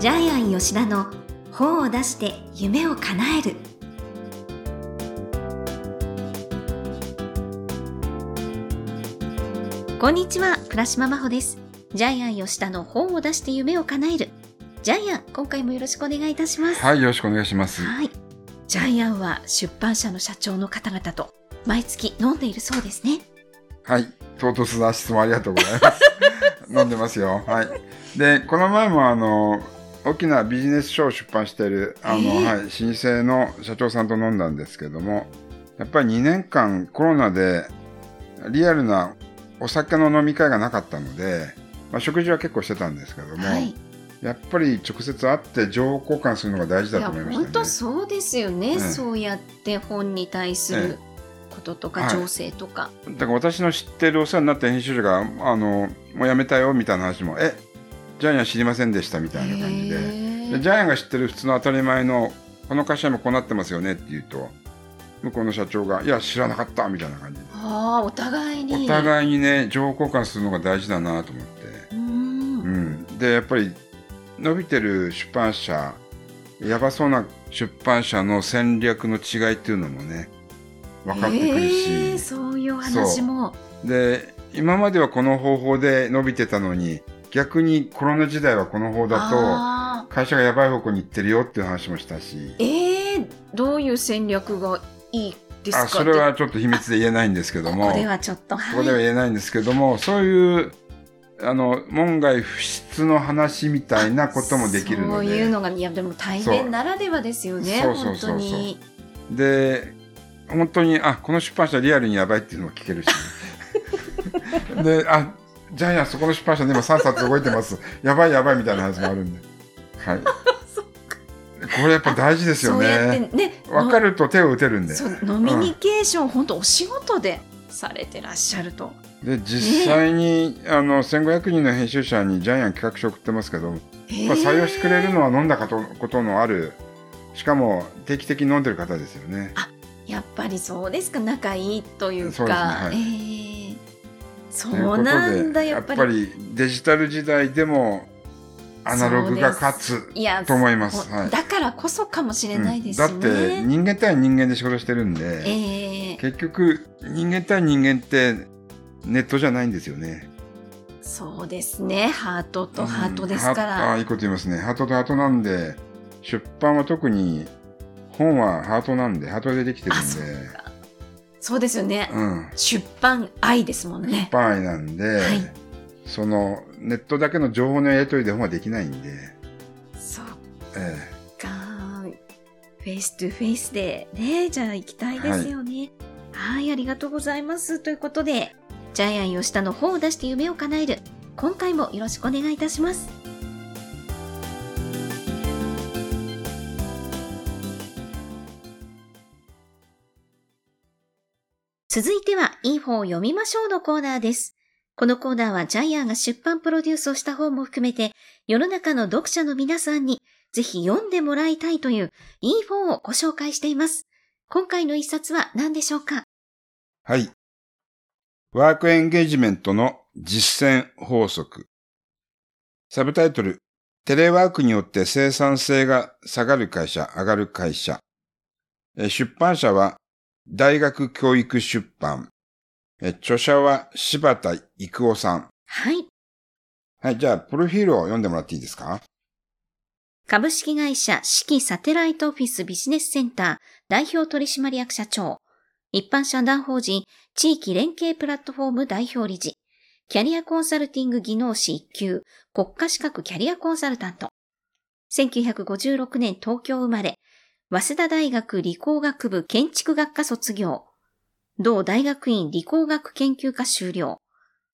ジャイアン吉田の本を出して夢を叶えるこんにちは倉島真帆ですジャイアン吉田の本を出して夢を叶えるジャイアン今回もよろしくお願いいたしますはい、よろしくお願いします。はいジャイアンは出版社の社長の方々と毎月飲んでいるそうですねはい、唐突な質問ありがとうございます。飲んでますよ。はい。で、この前もあの、大きなビジネス書を出版している、あの、えー。はい、老舗の社長さんと飲んだんですけども、やっぱり2年間コロナでリアルなお酒の飲み会がなかったので、まあ、食事は結構してたんですけども、はい。やっぱり直接会って情報交換するのが大事だいやと思いましたね。本当そうですよね、ええ。そうやって本に対することとか、はい。情勢とか、だから私の知ってるお世話になった編集者が、あの、もう辞めたよみたいな話も、え、ジャイアン知りませんでしたみたいな感じで。へでえジャイアンが知ってる普通の当たり前の、この会社もこうなってますよねって言うと、向こうの社長が、いや、知らなかったみたいな感じで。ああお互いにお互いにね、情報交換するのが大事だなと思って。うーんうん。で、やっぱり、伸びてる出版社、やばそうな出版社の戦略の違いっていうのもね、分かってくるし。そういう話もで今まではこの方法で伸びてたのに逆にコロナ時代はこの方だあと会社がやばい方向に行ってるよっていう話もしたし。ーえー、どういう戦略がいいですか？あそれはちょっと秘密で言えないんですけども。ここではちょっとはい。ここでは言えないんですけどもそういうあの門外不出の話みたいなこともできるのそうでいうのがいやでも対面ならではですよねそう。そう本当そうそう。に。で本当にあこの出版社リアルにやばいっていうのも聞けるし。であジャイアンそこの出版社で今3冊動いてます。やばいやばいみたいな話もあるんで。はい。これやっぱ大事ですよね。てね分かると手を打てるんで。そうノミニケーション、本当お仕事でされてらっしゃると。で実際に、あの1500人の編集者にジャイアン企画書送ってますけど、まあ、採用してくれるのは飲んだことことのあるしかも定期的に飲んでる方ですよね。やっぱりそうですか。仲いいというか。そうですねはい。えーそうなんだでやっぱりデジタル時代でもアナログが勝つと思います。ほはい。だからこそかもしれないですね、うん。だって人間対人間で仕事してるんで、えー結局人間対人間ってネットじゃないんですよね。そうですね。ハートとハートですかうんあら、いいこと言いますね。ハートとハートなんで出版は特に本はハートなんでハートでできてるんあそうで、そうですよね、うん、出版愛ですもんね。出版愛なんで、はい。そのネットだけの情報のやり取りで本はできないんで、そうえか face to face でねじゃあ行きたいですよね。はい。ありがとうございます。ということでジャイアン吉田の本を出して夢を叶える。今回もよろしくお願いいたします続いてはいい本を読みましょうのコーナーですこのコーナーはジャイアンが出版プロデュースをした本も含めて世の中の読者の皆さんにぜひ読んでもらいたいといういい本をご紹介しています。今回の一冊は何でしょうか？はい。ワークエンゲージメントの実践法則。サブタイトル、テレワークによって生産性が下がる会社、上がる会社。出版社は大学教育出版。え著者は柴田育夫さん。はい。はい、じゃあ、プロフィールを読んでもらっていいですか？株式会社四季サテライトオフィスビジネスセンター代表取締役社長。一般社団法人地域連携プラットフォーム代表理事。キャリアコンサルティング技能士1級国家資格キャリアコンサルタント。1956年東京生まれ。早稲田大学理工学部建築学科卒業。同大学院理工学研究科修了。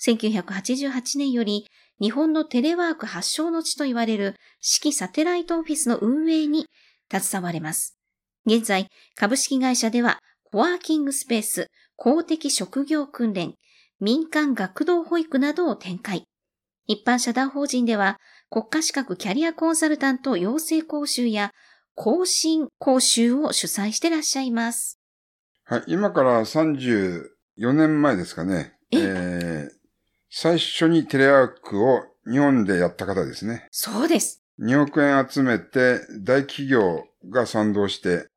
1988年より日本のテレワーク発祥の地と言われる四季サテライトオフィスの運営に携われます。現在、株式会社では、コワーキングスペース、公的職業訓練、民間学童保育などを展開。一般社団法人では、国家資格キャリアコンサルタント養成講習や更新講習を主催してらっしゃいます。はい、今から34年前ですかね。ええー最初にテレワークを日本でやった方ですね。そうです。2億円集めて大企業が賛同して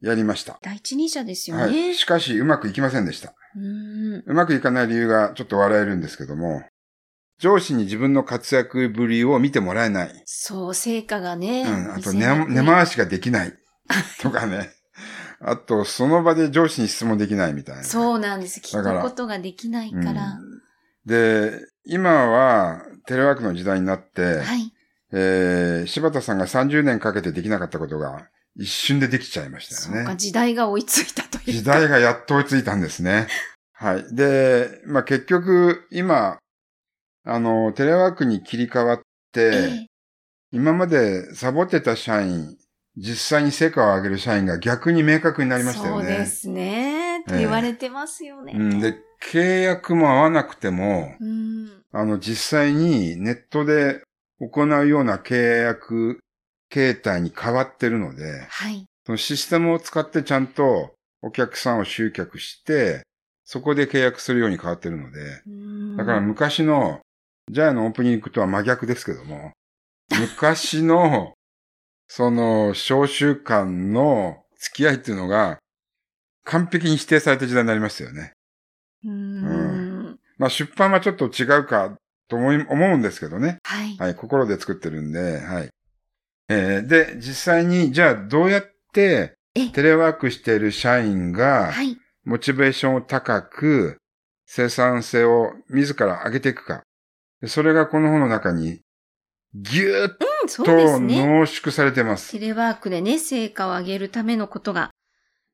やりました。第一人者ですよはね。い。しかしうまくいきませんでした。うーん。うまくいかない理由がちょっと笑えるんですけども、上司に自分の活躍ぶりを見てもらえない。そう、成果がね。うん。あと見せにくい根、根回しができない。とかね。あと、その場で上司に質問できないみたいな。そうなんです。聞くことができないから。うんで、今はテレワークの時代になって、はい。えー柴田さんが30年かけてできなかったことが一瞬でできちゃいましたそうか、よね。時代が追いついたというか。時代がやっと追いついたんですね。はい。で、まあ、結局、今、あの、テレワークに切り替わって、ええ今までサボってた社員、実際に成果を上げる社員が逆に明確になりましたよね。そうですね。と言われてますよね。うん、で、契約も合わなくても、うん。あの、実際にネットで行うような契約形態に変わってるので、はい。そのシステムを使ってちゃんとお客さんを集客して、そこで契約するように変わってるので、うんだから昔のジャイアのオープニングとは真逆ですけども、昔の、その、召集間の付き合いっていうのが、完璧に否定された時代になりましたよね。うん。まあ出版はちょっと違うかと思い、思うんですけどね。はい。はい、心で作ってるんで、はい。えーで、実際に、じゃあどうやってえテレワークしている社員が、はい。モチベーションを高く、生産性を自ら上げていくか。でそれがこの本の中に、ぎゅーっと。濃縮されてます。テレワークでね、成果を上げるためのことが、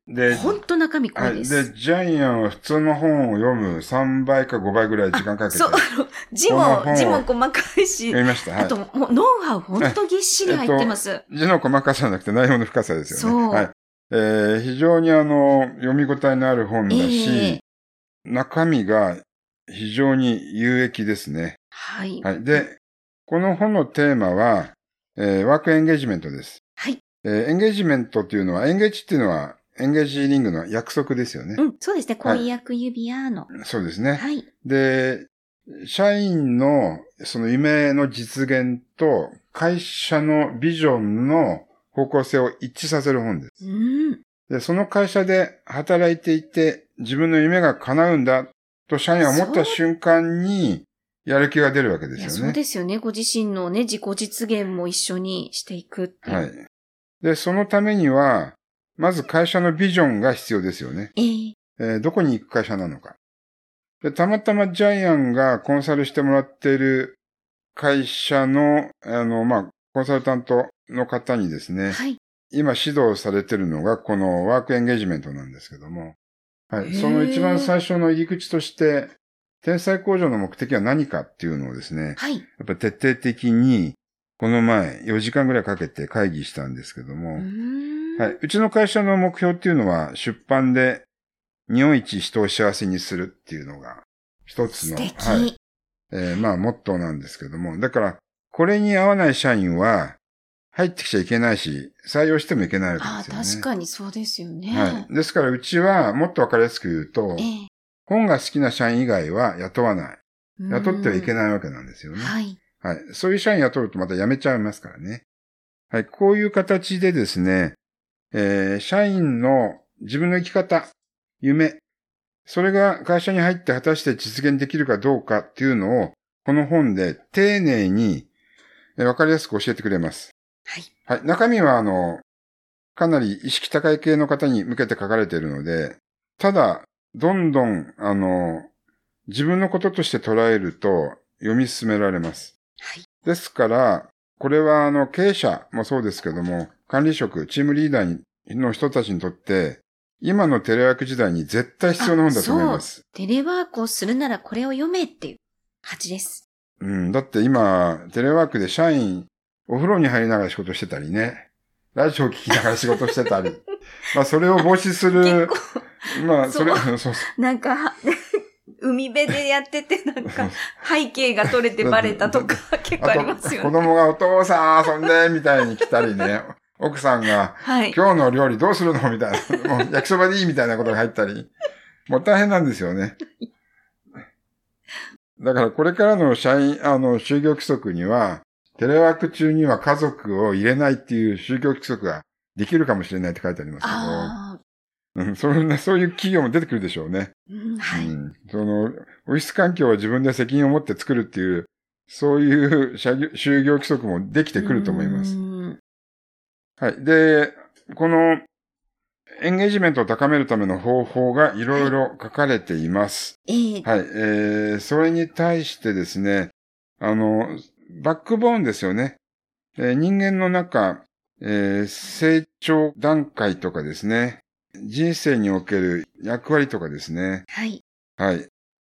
で、ほんと中身濃はいい。です。で、ジャイアンは普通の本を読む3倍か5倍ぐらい時間かけてそう、あの、字も、字も細かいし、読みました。はいあと、もう、ノウハウほんとぎっしり入ってます。字の細かさじゃなくて内容の深さですよね。そうはい。えー非常にあの、読み応えのある本だし、ええ中身が非常に有益ですね。はい。はい。で、この本のテーマは、えーワークエンゲージメントです。はい。えーエンゲージメントっていうのは、エンゲージっていうのは、エンゲージリングの約束ですよね。うん、そうですね。婚約指輪の。そうですね。はい。で、社員のその夢の実現と会社のビジョンの方向性を一致させる本です。うん。で、その会社で働いていて自分の夢が叶うんだと社員は思った瞬間にやる気が出るわけですよね。そうですよね。ご自身のね、自己実現も一緒にしていくっていう。はい。で、そのためには、まず会社のビジョンが必要ですよね。えええーどこに行く会社なのか。で、たまたまジャイアンがコンサルしてもらっている会社の、あの、まあ、コンサルタントの方にですね、はい。今指導されているのがこのワークエンゲージメントなんですけども、はい。その一番最初の入り口として、天才工場の目的は何かっていうのをですね、はい。やっぱ徹底的に、この前4時間ぐらいかけて会議したんですけども。はい。うちの会社の目標っていうのは、出版で日本一人を幸せにするっていうのが、一つの。はい。えーまあ、モットーなんですけども、だから、これに合わない社員は、入ってきちゃいけないし、採用してもいけないわああ、けですよね。確かにそうですよね。はい。ですから、うちは、もっとわかりやすく言うと、ええ本が好きな社員以外は雇わない。雇ってはいけない。わけなんですよね。はい。はい。そういう社員雇うとまた辞めちゃいますからね。はい。こういう形でですね、えー社員の自分の生き方、夢、それが会社に入って果たして実現できるかどうかっていうのを、この本で丁寧に、えーわかりやすく教えてくれます。はい。はい。中身は、あの、かなり意識高い系の方に向けて書かれているので、ただ、どんどん、あの、自分のこととして捉えると読み進められます。はい。ですから、これはあの経営者もそうですけども、管理職、チームリーダーの人たちにとって、今のテレワーク時代に絶対必要な本だと思います。テレワークをするならこれを読めっていう感じです。うん、だって今、テレワークで社員、お風呂に入りながら仕事してたりね、ラジオを聞きながら仕事してたり、まあそれを防止する結、構、まあそれ、そそうそうなんか、は 海辺でやっててなんか、背景が取れてバレたとか結構ありますよ子ね。供がお父さん遊んで、みたいに来たりね、奥さんが、はい。今日の料理どうするの？みたいな。もう焼きそばでいい？みたいなことが入ったり。もう大変なんですよね。だからこれからの社員、あの、就業規則には、テレワーク中には家族を入れないっていう宗教規則ができるかもしれないって書いてありますけど、うん、そんな、そういう企業も出てくるでしょうね。うん、はい。うん、その、オフィス環境を自分で責任を持って作るっていう、そういう社業就業規則もできてくると思います。うんはい。で、この、エンゲージメントを高めるための方法がいろいろ書かれています。ええはい。えー、それに対してですね、あの、バックボーンですよね。えー人間の中、えー成長段階とかですね、人生における役割とかですね、はい。はい。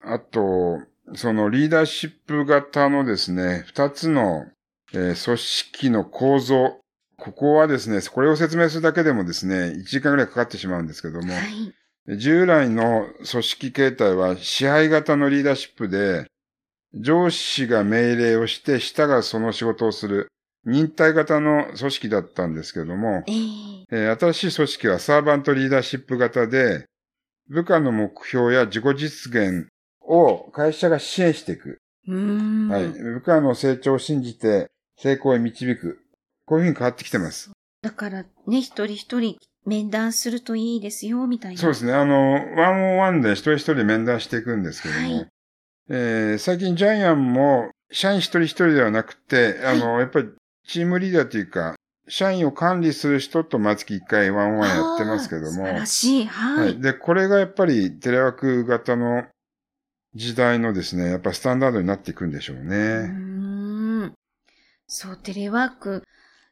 あと、そのリーダーシップ型のですね、二つの、えー組織の構造。ここはですね、これを説明するだけでもですね、1時間ぐらいかかってしまうんですけども、はい。従来の組織形態は支配型のリーダーシップで、上司が命令をして下がその仕事をする忍耐型の組織だったんですけども、えええー新しい組織はサーバントリーダーシップ型で、部下の目標や自己実現を会社が支援していく。はい。部下の成長を信じて成功へ導く。こういうふうに変わってきてます。だからね、一人一人面談するといいですよ、みたいな。そうですね。あの、ワンオンワンで一人一人面談していくんですけども、はいえー最近ジャイアンも社員一人一人ではなくて、あの、やっぱりチームリーダーというか、社員を管理する人と毎月一回ワンワンやってますけども、素晴らしい。は。はいい。で、これがやっぱりテレワーク型の時代のですね、やっぱスタンダードになっていくんでしょうね。ん。そう、テレワーク、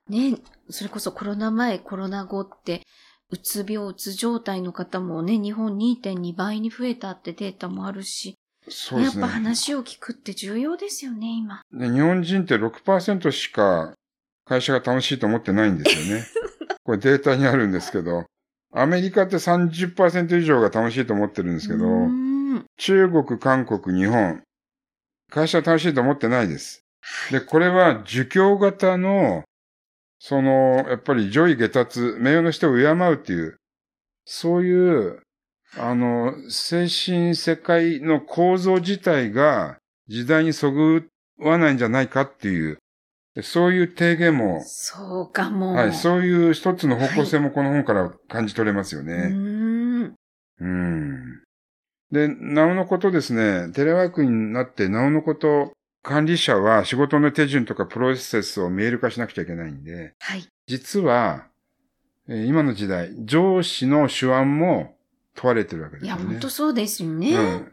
ね、それこそコロナ前、コロナ後って、うつ病、うつ状態の方もね、日本2.2倍に増えたってデータもあるし、やっぱそうですね。話を聞くって重要ですよね、今。で日本人って6%しか会社が楽しいと思ってないんですよね。これデータにあるんですけど、アメリカって30%以上が楽しいと思ってるんですけど、中国、韓国、日本、会社は楽しいと思ってないです。で、これは儒教型の、その、やっぱり上位下達、名誉の人を敬うっていう、そういう、あの、精神世界の構造自体が時代にそぐわないんじゃないかっていう、そういう提言も、そうかも。はい、そういう一つの方向性もこの本から感じ取れますようね。ーん。うん。で、なおのことですね、テレワークになって、なおのこと、管理者は仕事の手順とかプロセスを見える化しなくちゃいけないんで、はい。実は、えー今の時代、上司の手腕も問われてるわけでいや、すよね。本当そうですよね。うん。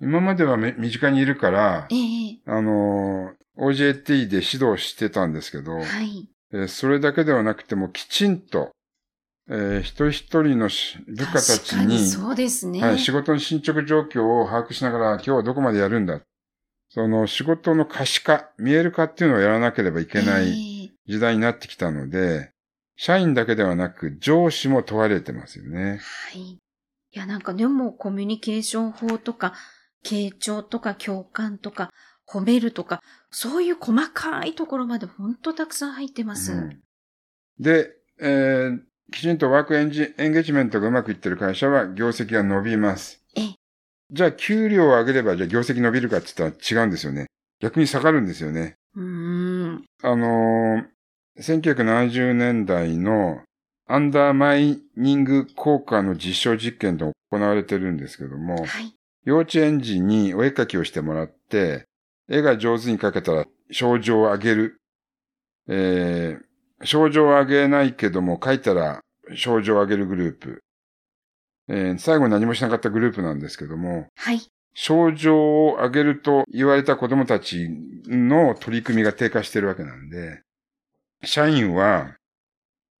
今まではめ身近にいるからえ、えあのー OJT で指導してたんですけど、はい。えーそれだけではなくてもきちんと、えー一人一人のし部下たちにに、そうですね。はい、仕事の進捗状況を把握しながら、今日はどこまでやるんだ。その仕事の可視化、見える化っていうのをやらなければいけないええ時代になってきたので、社員だけではなく上司も問われてますよね。はい。いや、なんかでもコミュニケーション法とか、傾聴とか共感とか、褒めるとか、そういう細かいところまで本当たくさん入ってます。うんで、えーきちんとワークエンジエンゲージメントがうまくいってる会社は業績が伸びます。ええじゃあ給料を上げればじゃあ業績伸びるかって言ったら違うんですよね。逆に下がるんですよね。うーん。あのー1970年代のアンダーマイニング効果の実証実験で行われてるんですけども、はい。幼稚園児にお絵描きをしてもらって、絵が上手に描けたら症状を上げる。えー、症状を上げないけども描いたら症状を上げるグループ。えー最後何もしなかったグループなんですけども、はい。症状を上げると言われた子供たちの取り組みが低下してるわけなんで、社員は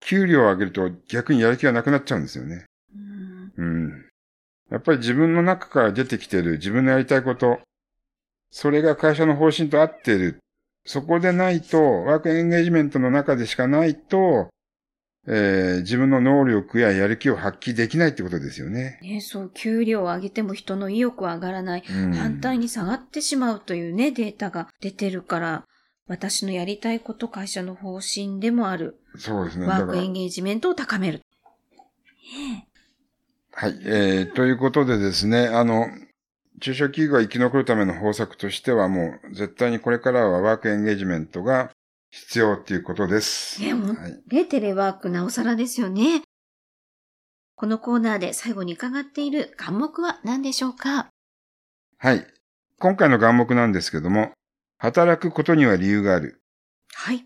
給料を上げると逆にやる気がなくなっちゃうんですよね。うーんうん。やっぱり自分の中から出てきてる自分のやりたいこと、それが会社の方針と合ってる。そこでないと、ワークエンゲージメントの中でしかないと、えー自分の能力ややる気を発揮できないってことですよね。ね、そう、給料を上げても人の意欲は上がらない。うん、反対に下がってしまうというね、データが出てるから、私のやりたいこと、会社の方針でもある。そうですね。ワークエンゲージメントを高める。ねはい。えー、ということでですね、あの、中小企業が生き残るための方策としてはもう絶対にこれからはワークエンゲージメントが必要っていうことです。ねもうはい。ね、テレワークなおさらですよね。このコーナーで最後に伺っている願目は何でしょうか？はい。今回の願目なんですけども、働くことには理由がある。はい。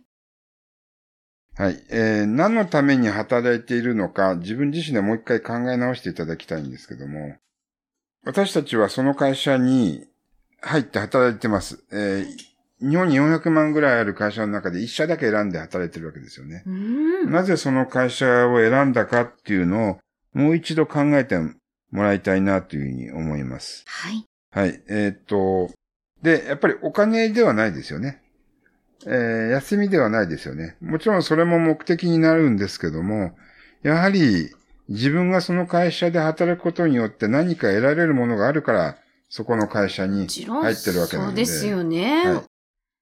はい。えー何のために働いているのか、自分自身でもう一回考え直していただきたいんですけども、私たちはその会社に入って働いてます。えー日本に400万ぐらいある会社の中で1社だけ選んで働いてるわけですよね。なぜその会社を選んだかっていうのをもう一度考えてもらいたいなというふうに思います。はい。はい。えーっと、で、やっぱりお金ではないですよね。えー休みではないですよね。もちろんそれも目的になるんですけども、やはり自分がその会社で働くことによって何か得られるものがあるから、そこの会社に入ってるわけなので。そうですよね。はい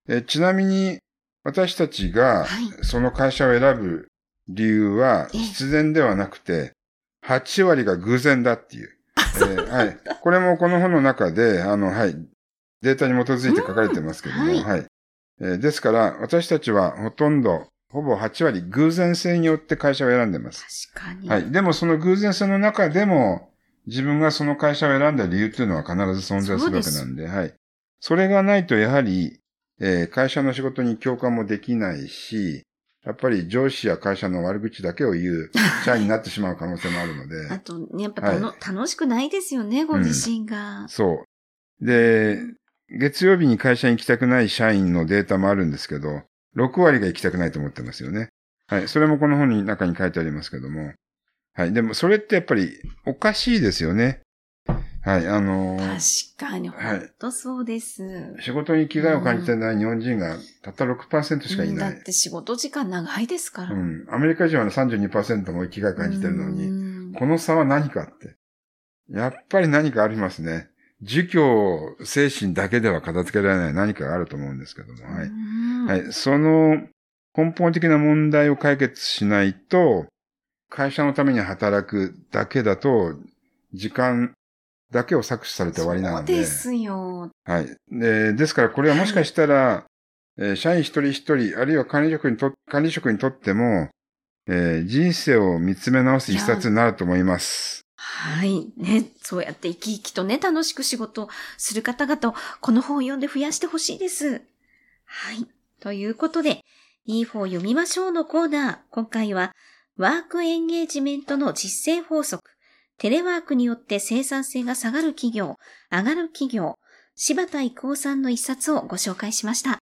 えーちなみに、私たちがはいその会社を選ぶ理由はええ必然ではなくて、8割が偶然だっていう。えーはい。これもこの本の中で、あの、はい。データに基づいて書かれてますけども、うんはい。えーですから、私たちはほとんど、ほぼ8割偶然性によって会社を選んでます。確かに。はい。でもその偶然性の中でも、自分がその会社を選んだ理由っていうのは必ず存在するわけなんで、はい。それがないとやはり、えー会社の仕事に共感もできないし、やっぱり上司や会社の悪口だけを言う社員になってしまう可能性もあるので、あとね、やっぱたの、楽しくないですよね、ご自身が。そう。で、月曜日に会社に行きたくない社員のデータもあるんですけど、6割が行きたくないと思ってますよね。はい。それもこの本の中に書いてありますけども。はい。でも、それってやっぱりおかしいですよね。はい。あのー確かに、はい本当そうです。仕事に気概を感じてない日本人がたった6%しかいうんだない。って仕事時間長いですから。うん。アメリカ人はね32%も生きがい感じてるのに、にこの差は何かって。やっぱり何かありますね。儒教精神だけでは片付けられない何かがあると思うんですけども。はい。はい。その根本的な問題を解決しないと、会社のために働くだけだと、時間だけを搾取されて終わりなので。そうですよ。はい。でですからこれはもしかしたら、えー社員一人一人、あるいは管理職にと、管理職にとっても、えー人生を見つめ直す一冊になると思います。はい。ね、そうやって生き生きとね、楽しく仕事をする方々を、この本を読んで増やしてほしいです。はい。ということで、いい本を読みましょうのコーナー。今回は、ワークエンゲージメントの実践法則。テレワークによって生産性が下がる企業、上がる企業、柴田郁夫さんの一冊をご紹介しました。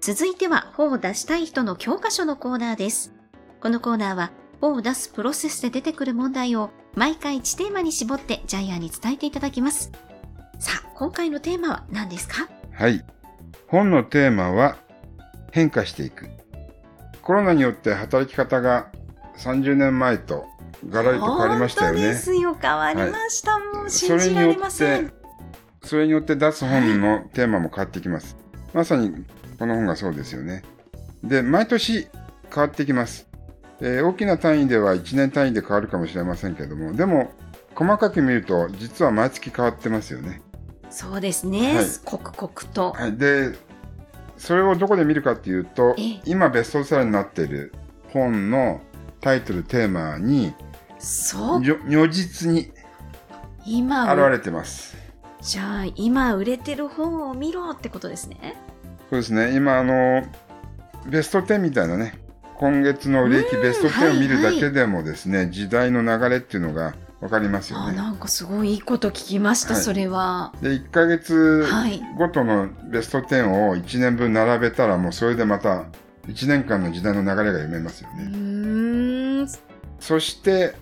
続いては、本を出したい人の教科書のコーナーです。このコーナーは、本を出すプロセスで出てくる問題を毎回1テーマに絞ってジャイアンに伝えていただきます。さあ、今回のテーマは何ですか？はい。本のテーマは、変化していく。コロナによって働き方が30年前とガラリと変わりましたよ本当ね。ですよ、変わりました。もう信じられませっん。て、それによって出す本のテーマも変わってきます。まさにこの本がそうですよね。で、毎年変わってきます。えー大きな単位では1年単位で変わるかもしれませんけども、でも、細かく見ると、実は毎月変わってますよね。そうですね。はい刻々と。はい。で、それをどこで見るかっていうとええ、今ベストセラーになっている本のタイトル、テーマに、そう。如如実に今、現れてます。じゃあ、今売れてる本を見ろってことですね。そうですね。今、あの、ベスト10みたいなね、今月の売れ行きベスト10を見るだけでもですね、時代の流れっていうのがわかりますよあ、ね。なんかすごいいいこと聞きました、はいそれは。で、1ヶ月はいごとのベスト10を1年分並べたら、もうそれでまた1年間の時代の流れが読めますようね。ーん。そして、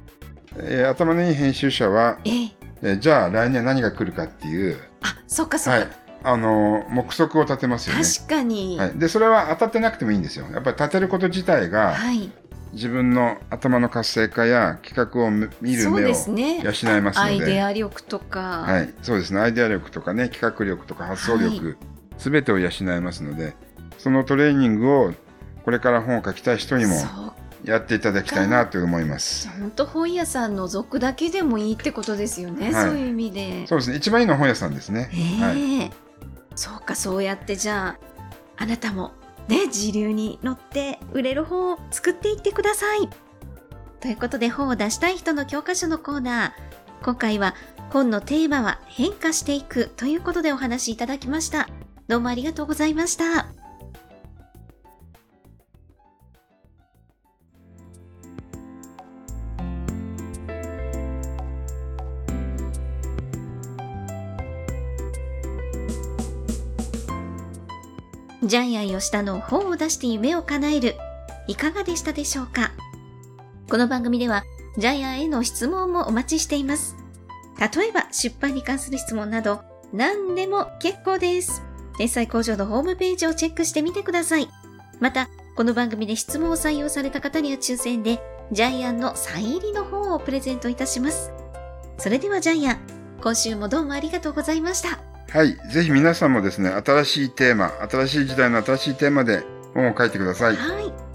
えー頭のいい編集者は、ええ。えーじゃあ来年は何が来るかっていう、あ、そっかそっか。はい、あのー目測を立てますよね。確かに。はい、でそれは当たってなくてもいいんですよ。やっぱり立てること自体がはい。自分の頭の活性化や企画を見見る目をすね。養いますのでアイデア力とか。はい、そうですねアイデア力とかね企画力とか発想力、すべてを養いますのでそのトレーニングをこれから本を書きたい人にもやっていただきたいなと思います。本当本屋さん覗くだけでもいいってことですよね、はいそういう意味で。そうですね。一番いいのは本屋さんですね。えはい。そうかそうやってじゃああなたもね時流に乗って売れる本を作っていってください。ということで本を出したい人の教科書のコーナー。今回は本のテーマは変化していくということでお話いただきました。どうもありがとうございました。ジャイアン吉田の本を出して夢を叶えるいかがでしたでしょうか？この番組ではジャイアンへの質問もお待ちしています。例えば出版に関する質問など何でも結構です。天才工場のホームページをチェックしてみてください。また、この番組で質問を採用された方には抽選でジャイアンのサイン入りの本をプレゼントいたします。それではジャイアン、今週もどうもありがとうございました。はい。ぜひ皆さんもですね、新しいテーマ、新しい時代の新しいテーマで本を書いてください。はい。